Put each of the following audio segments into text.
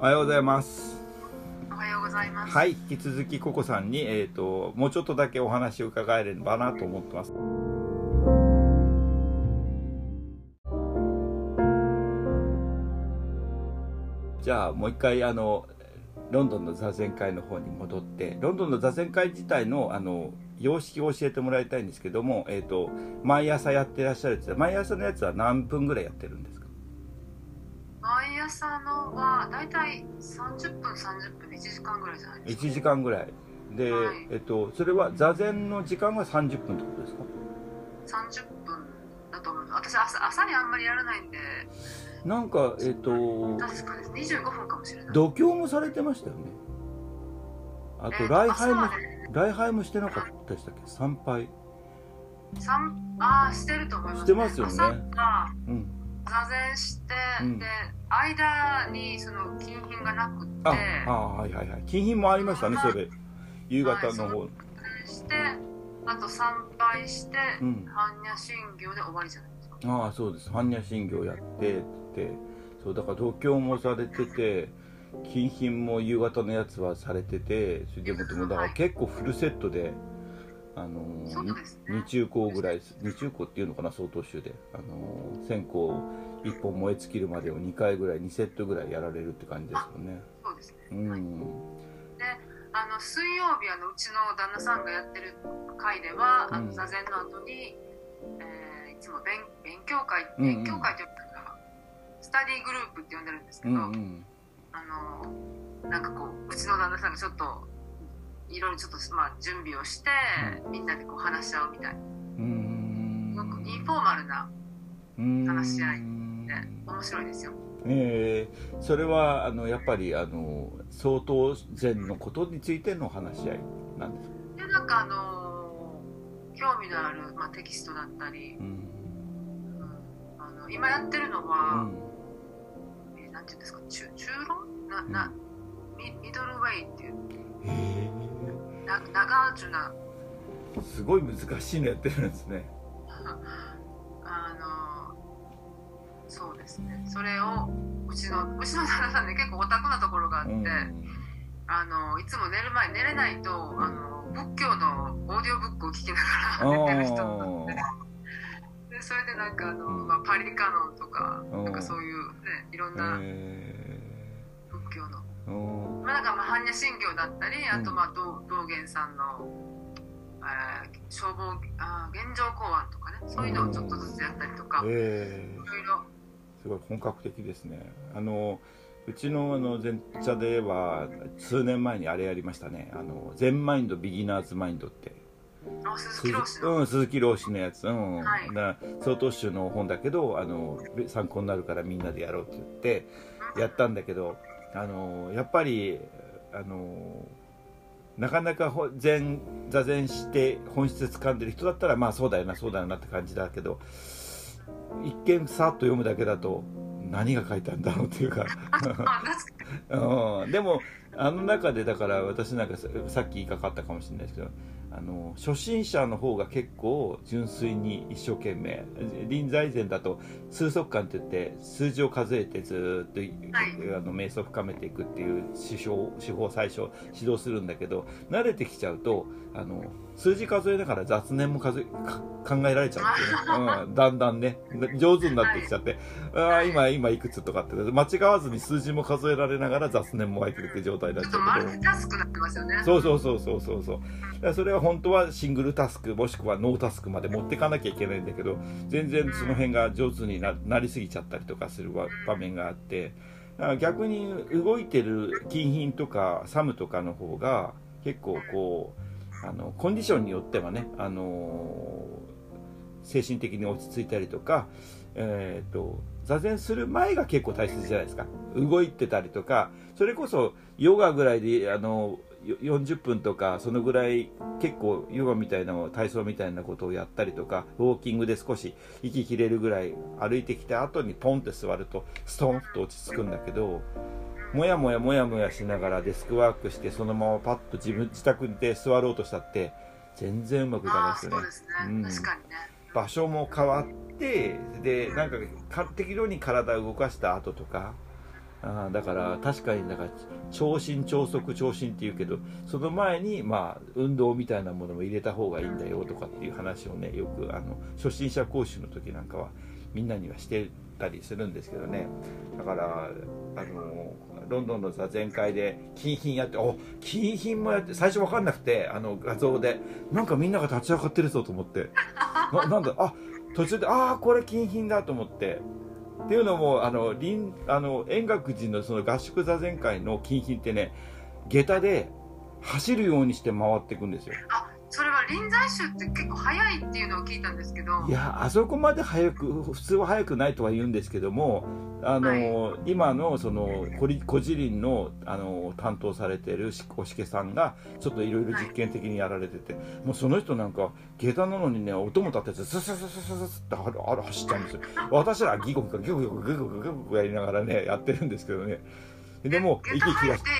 おはようございます。おはようございます。はい引き続きココさんに、えー、ともうちょっとだけお話を伺えればなと思ってます。じゃあもう一回あのロンドンの座禅会の方に戻ってロンドンの座禅会自体のあの様式を教えてもらいたいんですけども、えー、と毎朝やってらっしゃるやつ毎朝のやつは何分ぐらいやってるんですか？毎朝のはだいたい30分30分1時間ぐらいじゃないですか。1時間ぐらい。で、はい。えっと、それは座禅の時間は30分ってことですか？30分だと思います。私朝朝にあんまりやらないんで、なんかえっと確かです。25分かもしれない。度胸もされてましたよね。あとえー礼拝も礼拝もしてなかったでしたっけ？参拝。三ああしてると思います、してますよね。うん座禅して、うん。で間にその金品がなくって、ああはいはいはい。金品もありましたねそれ。夕方の方、はいして、あと参拝して、うん。般若心経で終わりじゃないですか。ああそうです。般若心経やってって。そうだから度胸もされてて金品も夕方のやつはされててそれでもでもだから結構フルセットであのーね。二中高ぐらい二中高っていうのかな曹洞宗で。あのー線香1本燃え尽きるまでを2回ぐらい2セットぐらいやられるって感じですよね。そうですね。うん。であの水曜日あのうちの旦那さんがやってる会では、あうん。の座禅の後に、えーいつも勉勉強会うんうん勉強会というか、スタディグループって呼んでるんですけうど、んうん。あのなんかこううちの旦那さんがちょっといろいろちょっと、まあ、準備をして、みんなでこう話し合うみたいな。うん。すごくインフォーマルなうん話し合いで面白いですよ。えーそれはあのやっぱりあの相当禅のことについての話し合いなんですか、でなんかあの興味のある、まあ、テキストだったり、うん。うん。あの今やってるのうは、ん。えーなんていうんですか中中論？なな、ミミドルウェイっな長寿すごい難しいのやってるんですね。あのそうですね。それをうちのうちの旦那さんね結構オタクなところがあって、うん。あのいつも寝る前寝れないとあの仏教のオーディオブックを聞きなあがら寝てる人なんーででそれでなんかあの、うん。まあ、パリカノンとかうん。なんかそういうねいろんなえ仏教のまあ、なんかまあ般若心経だったり、あとうんまあ道道元さんの、えー消防あー現状公安とかねそういうのをちょっとずつやったりとか、いえろいろ。ーすごい本格的ですね。あのうちのあの前茶では数年前にあれやりましたね。あの全マインドビギナーズマインドって。あ鈴木老師の、うん、鈴木老師のやつ、うん。はい。だから曹洞宗の本だけどあの参考になるからみんなでやろうって言ってやったんだけどあのやっぱりあのなかなかほ禅座禅して本質掴んでる人だったらまあそうだよなそうだよなって感じだけど一見さっと読むだけだと何が書いてあるんだろうっていうか。うん、でもあの中でだから私なんかささっき言いかかったかもしれないですけどあの初心者の方が結構純粋に一生懸命臨済禅だと数息間って言って数字を数えてずーっと、はい。あの瞑想を深めていくっていう手法手法を最初指導するんだけど慣れてきちゃうとあの数字数えながら雑念も数えか考えられちゃうんですよね、うん、だんだんね。上手になってきちゃって、ああ今今いくつとかって。間違わずに数字も数えられながら雑念も湧いてるって状態になっちゃうけどルチタスクになってますよね。そうそうそうそうそうそう。だからそれは本当はシングルタスクもしくはノータスクまで持っていかなきゃいけないんだけど全然その辺が上手にななりすぎちゃったりとかする場場面があって。だから逆に動いてる金品とかサムとかの方が結構こうあのコンディションによってはね、あの精神的に落ち着いたりとか、えー、と座禅する前が結構大切じゃないですか。動いてたりとかそれこそヨガぐらいであの40分とかそのぐらい結構ヨガみたいな体操みたいなことをやったりとかウォーキングで少し息切れるぐらい歩いてきた後にポンって座るとストンと落ち着くんだけどもやもやもやもやしながらデスクワークしてそのままパッと自分自宅で座ろうとしたって全然うまくいかないですよね。そうん。確かにね。場所も変わってでなんかか適量に体を動かした後とかあだから確かにだから長身長足長身っていうけどその前にまあ運動みたいなものも入れた方がいいんだよとかっていう話をねよくあの初心者講習の時なんかはみんなにはしてたりするんですけどね。だからあのロンドンの座禅会で金品やってお金品もやって最初分かんなくてあの画像でなんかみんなが立ち上がってるぞと思って。ななんだあ途中でああこれ金品だと思って。っていうのもあの林あの円覚寺のその合宿座禅会の金品ってね下駄で走るようにして回っていくんですよ。臨済宗って結構早いっていうのを聞いたんですけど。いやあそこまで早く普通は早くないとは言うんですけどもあの、はい。今のそのこり孤児林のあの担当されてるしおしけさんがちょっといろいろ実験的にやられてて、もうその人なんか下駄なのにね音も立ててススススススってある走っちゃうんですよ。私らギコギコギコギコギコギコギコやりながらねやってるんですけどね。でも息切らして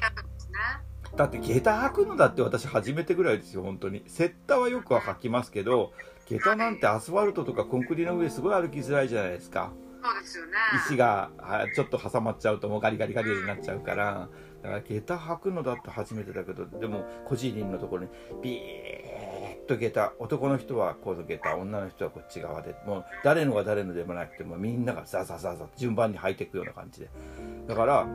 だって下駄履くのだって私初めてぐらいですよ本当に。セッタはよくは履きますけど下駄なんてアスファルトとかコンクリの上すごい歩きづらいじゃないですか。そうですよね。石があちょっと挟まっちゃうともうガリガリガリになっちゃうから。だから下駄履くのだって初めてだけどでも孤児林のところにビーッと下駄。男の人はこの下駄女の人はこっち側で。もう誰のが誰のでもなくてもみんながザザザザ順番に履いていくような感じで。だから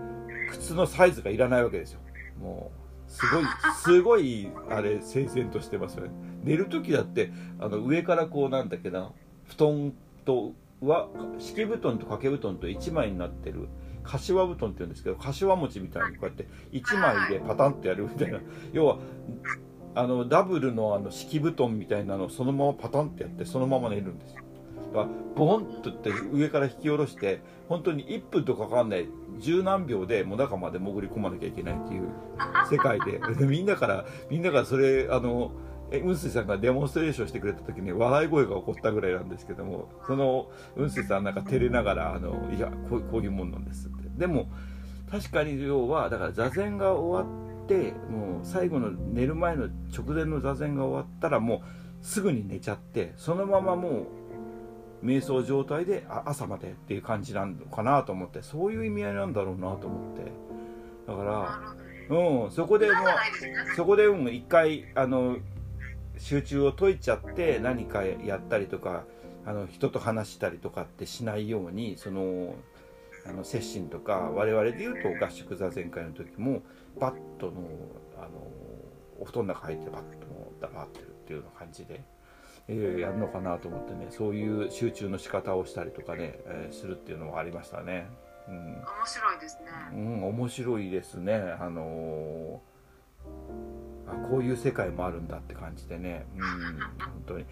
靴のサイズがいらないわけですよ。もうすごいすごいあれ整然としてますよね。寝る時だってあの上からこうなんだっけな布団とは敷布団と掛け布団と1枚になってる柏布団って言うんですけど柏餅みたいにこうやって1枚でパタンとやるみたいな。要はあのダブルのあの敷布団みたいなのをそのままパタンってやってそのまま寝るんですかボンとって上から引き下ろして本当に1分とかかんない。十何秒でもう中まで潜り込まなきゃいけないっていう世界で。みんなからみんながそれあのえ雲水さんがデモンストレーションしてくれた時に笑い声が起こったぐらいなんですけどもその雲水さんなんか照れながらあのいやこうこういうもんなんですって。でも確かに要はだから座禅が終わってもう最後の寝る前の直前の座禅が終わったらもうすぐに寝ちゃってそのままもう瞑想状態であ朝までっていう感じなのかなと思ってそういう意味合いなんだろうなと思って。だかならうんそこでもうそこでうん一回あの集中を解いちゃって何かやったりとかあの人と話したりとかってしないようにそのあの接心とか我々でいうと合宿座禅会の時もバットのあのお布団の中入ってバットも黙ってるっていうような感じで、えーやるのかなと思ってねそういう集中の仕方をしたりとかね、えーするっていうのもありましたね。うん面白いですねうん、面白いですね。あのーあこういう世界もあるんだって感じでね、うん、本当に。